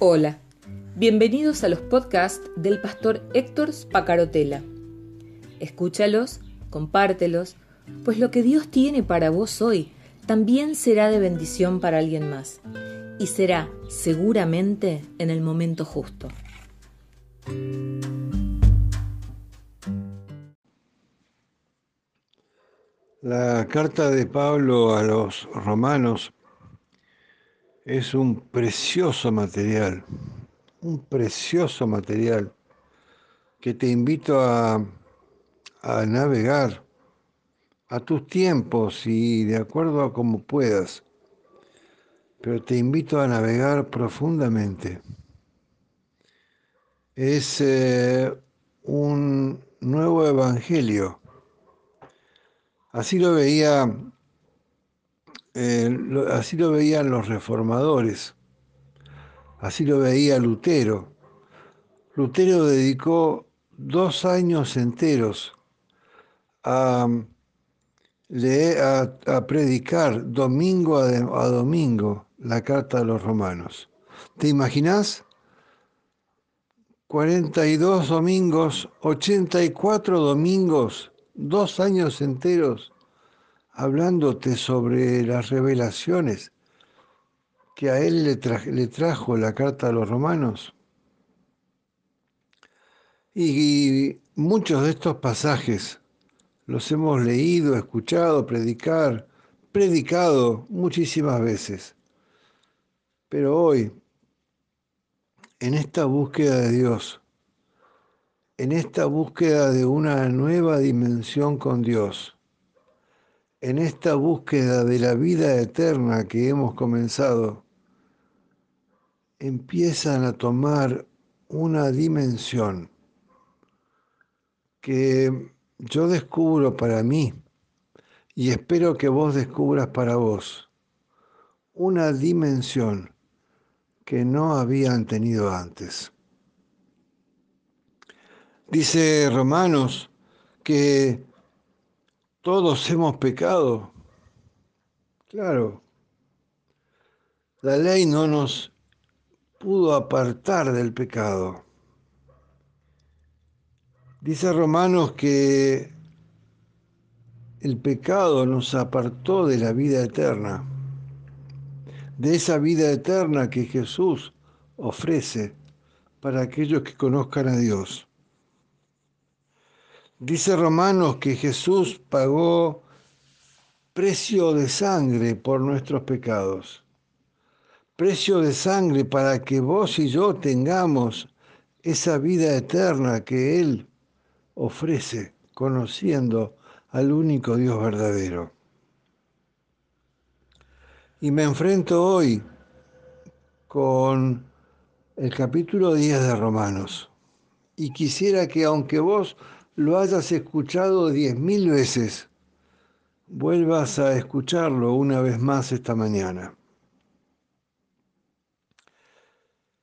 Hola, bienvenidos a los podcasts del pastor Héctor Spacarotela. Escúchalos, compártelos, pues lo que Dios tiene para vos hoy también será de bendición para alguien más y será seguramente en el momento justo. La carta de Pablo a los romanos es un precioso material, un precioso material que te invito a, a navegar a tus tiempos y de acuerdo a como puedas, pero te invito a navegar profundamente. Es eh, un nuevo evangelio. Así lo veía eh, así lo veían los reformadores, así lo veía Lutero. Lutero dedicó dos años enteros a, a, predicar domingo a, a, domingo la carta de los romanos. ¿Te imaginas? 42 domingos, 84 domingos, dos años enteros hablándote sobre las revelaciones que a él le, trajo la carta a los romanos. Y, muchos de estos pasajes los hemos leído, escuchado, predicar, predicado muchísimas veces. Pero hoy, en esta búsqueda de Dios, en esta búsqueda de una nueva dimensión con Dios, en esta búsqueda de la vida eterna que hemos comenzado, empiezan a tomar una dimensión que yo descubro para mí y espero que vos descubras para vos, una dimensión que no habían tenido antes. Dice Romanos que todos hemos pecado. Claro, la ley no nos pudo apartar del pecado. Dice Romanos que el pecado nos apartó de la vida eterna, de esa vida eterna que Jesús ofrece para aquellos que conozcan a Dios. Dice Romanos que Jesús pagó precio de sangre por nuestros pecados. Precio de sangre para que vos y yo tengamos esa vida eterna que Él ofrece, conociendo al único Dios verdadero. Y me enfrento hoy con el capítulo 10 de Romanos. Y quisiera que aunque vos lo hayas escuchado diez mil veces, vuelvas a escucharlo una vez más esta mañana.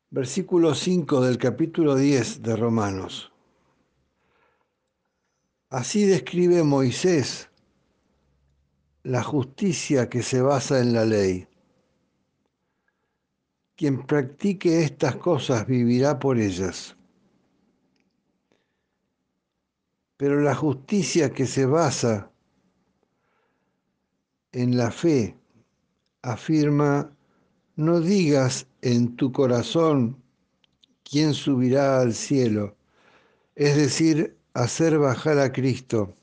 Versículo 5 del capítulo 10 de Romanos. Así describe Moisés la justicia que se basa en la ley. Quien practique estas cosas vivirá por ellas. Pero la justicia que se basa en la fe afirma, no digas en tu corazón quién subirá al cielo, es decir, hacer bajar a Cristo,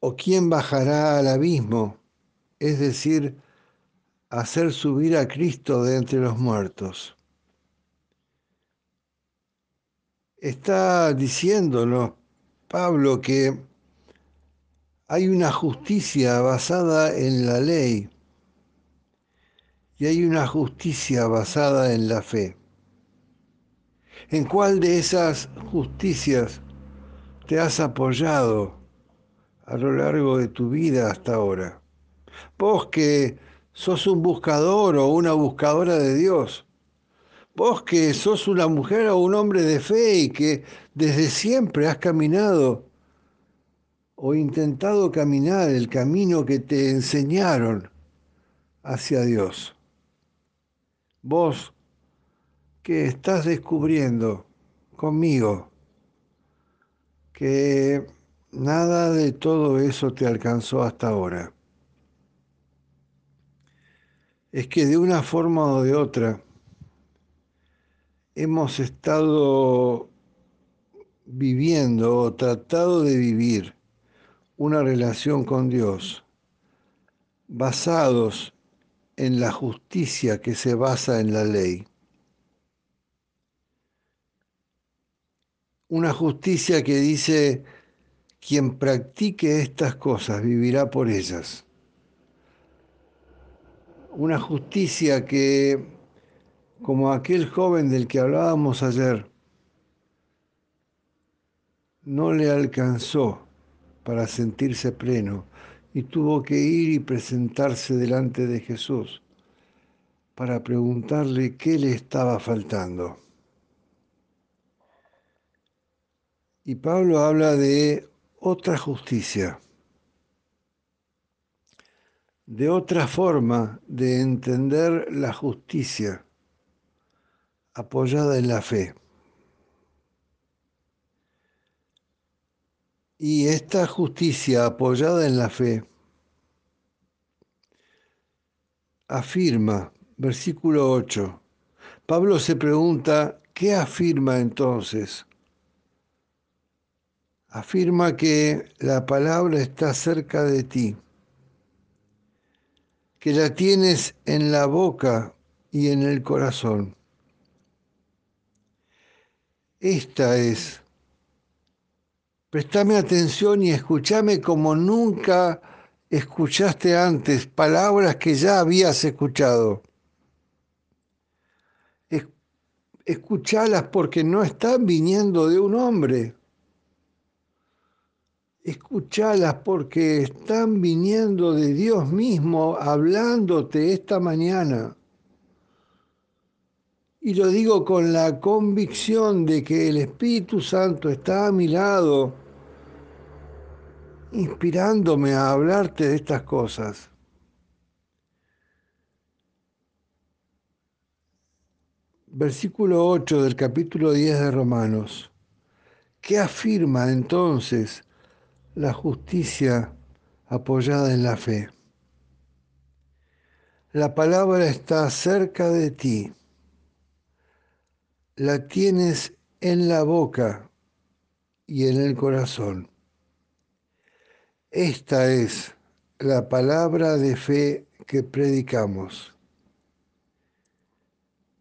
o quién bajará al abismo, es decir, hacer subir a Cristo de entre los muertos. Está diciéndonos Pablo que hay una justicia basada en la ley y hay una justicia basada en la fe. ¿En cuál de esas justicias te has apoyado a lo largo de tu vida hasta ahora? Vos que sos un buscador o una buscadora de Dios, Vos que sos una mujer o un hombre de fe y que desde siempre has caminado o intentado caminar el camino que te enseñaron hacia Dios. vos que estás descubriendo conmigo que nada de todo eso te alcanzó hasta ahora. Es que de una forma o de otra hemos estado viviendo o tratado de vivir una relación con Dios basados en la justicia que se basa en la ley. Una justicia que dice, quien practique estas cosas vivirá por ellas. Una justicia que, como aquel joven del que hablábamos ayer, no le alcanzó para sentirse pleno y tuvo que ir y presentarse delante de Jesús para preguntarle qué le estaba faltando. Y Pablo habla de otra justicia, de otra forma de entender la justicia apoyada en la fe. Y esta justicia apoyada en la fe afirma, versículo 8, Pablo se pregunta, ¿qué afirma entonces? Afirma que la palabra está cerca de ti, que la tienes en la boca y en el corazón. Esta es Prestame atención y escúchame como nunca escuchaste antes, palabras que ya habías escuchado. Escuchalas porque no están viniendo de un hombre. Escuchalas porque están viniendo de Dios mismo hablándote esta mañana. Y lo digo con la convicción de que el Espíritu Santo está a mi lado inspirándome a hablarte de estas cosas. Versículo 8 del capítulo 10 de Romanos. ¿Qué afirma entonces la justicia apoyada en la fe? La palabra está cerca de ti. La tienes en la boca y en el corazón. Esta es la palabra de fe que predicamos.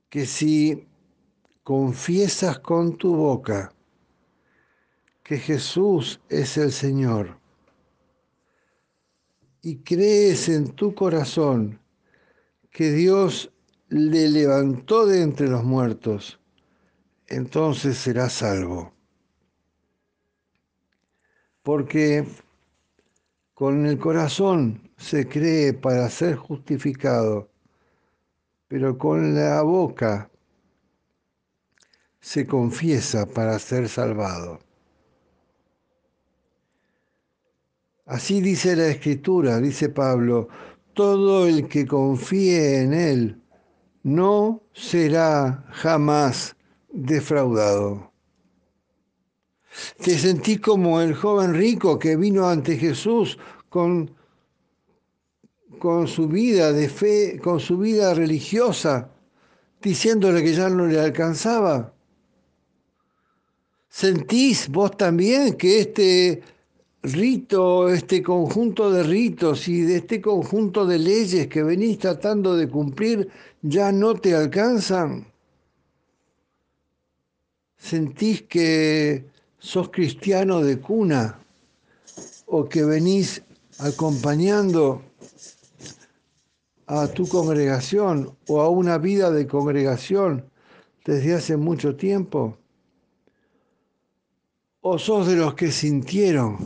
Que si confiesas con tu boca que Jesús es el Señor y crees en tu corazón que Dios le levantó de entre los muertos, entonces serás salvo. Porque con el corazón se cree para ser justificado, pero con la boca se confiesa para ser salvado. Así dice la Escritura, dice Pablo, todo el que confíe en Él no será jamás defraudado. Te sentí como el joven rico que vino ante Jesús con, con su vida de fe, con su vida religiosa, diciéndole que ya no le alcanzaba. ¿Sentís vos también que este rito, este conjunto de ritos y de este conjunto de leyes que venís tratando de cumplir ya no te alcanzan? ¿Sentís que sos cristiano de cuna o que venís acompañando a tu congregación o a una vida de congregación desde hace mucho tiempo? ¿O sos de los que sintieron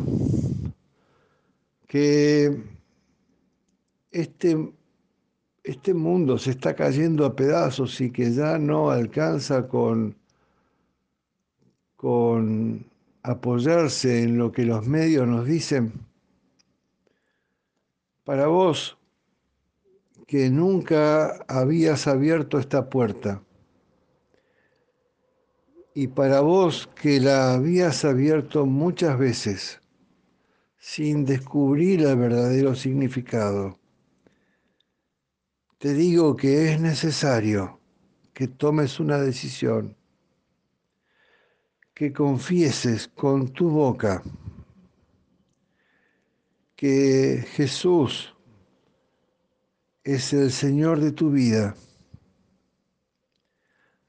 que este, este mundo se está cayendo a pedazos y que ya no alcanza con con apoyarse en lo que los medios nos dicen, para vos que nunca habías abierto esta puerta. Y para vos que la habías abierto muchas veces sin descubrir el verdadero significado, te digo que es necesario que tomes una decisión, que confieses con tu boca que Jesús es el Señor de tu vida.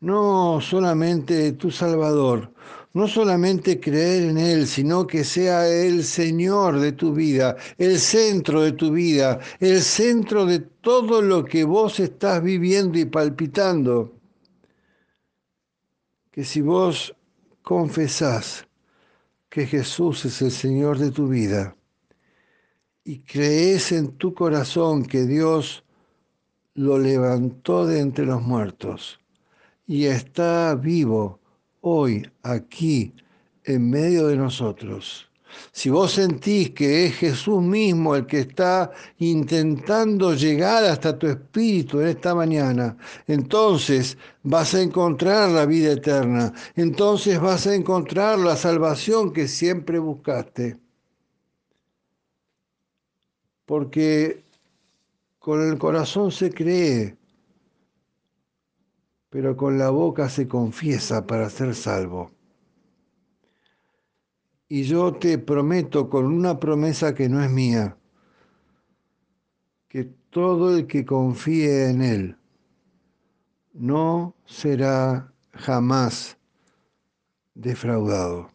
No solamente tu Salvador, no solamente creer en Él, sino que sea el Señor de tu vida, el centro de tu vida, el centro de todo lo que vos estás viviendo y palpitando. Que si vos confesás que Jesús es el Señor de tu vida y crees en tu corazón que Dios lo levantó de entre los muertos y está vivo hoy, aquí, en medio de nosotros. Si vos sentís que es Jesús mismo el que está intentando llegar hasta tu espíritu en esta mañana, entonces vas a encontrar la vida eterna, entonces vas a encontrar la salvación que siempre buscaste. Porque con el corazón se cree, pero con la boca se confiesa para ser salvo. Y yo te prometo con una promesa que no es mía, que todo el que confíe en Él no será jamás defraudado.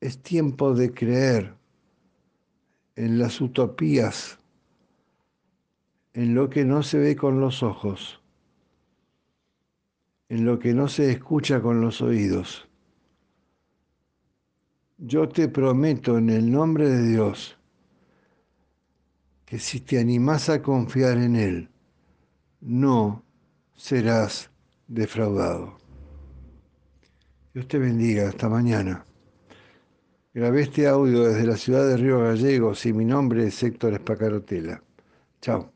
Es tiempo de creer en las utopías, en lo que no se ve con los ojos, en lo que no se escucha con los oídos. Yo te prometo en el nombre de Dios que si te animás a confiar en Él, no serás defraudado. Dios te bendiga. Hasta mañana. Grabé este audio desde la ciudad de Río Gallegos y mi nombre es Héctor Espacarotela. Chao.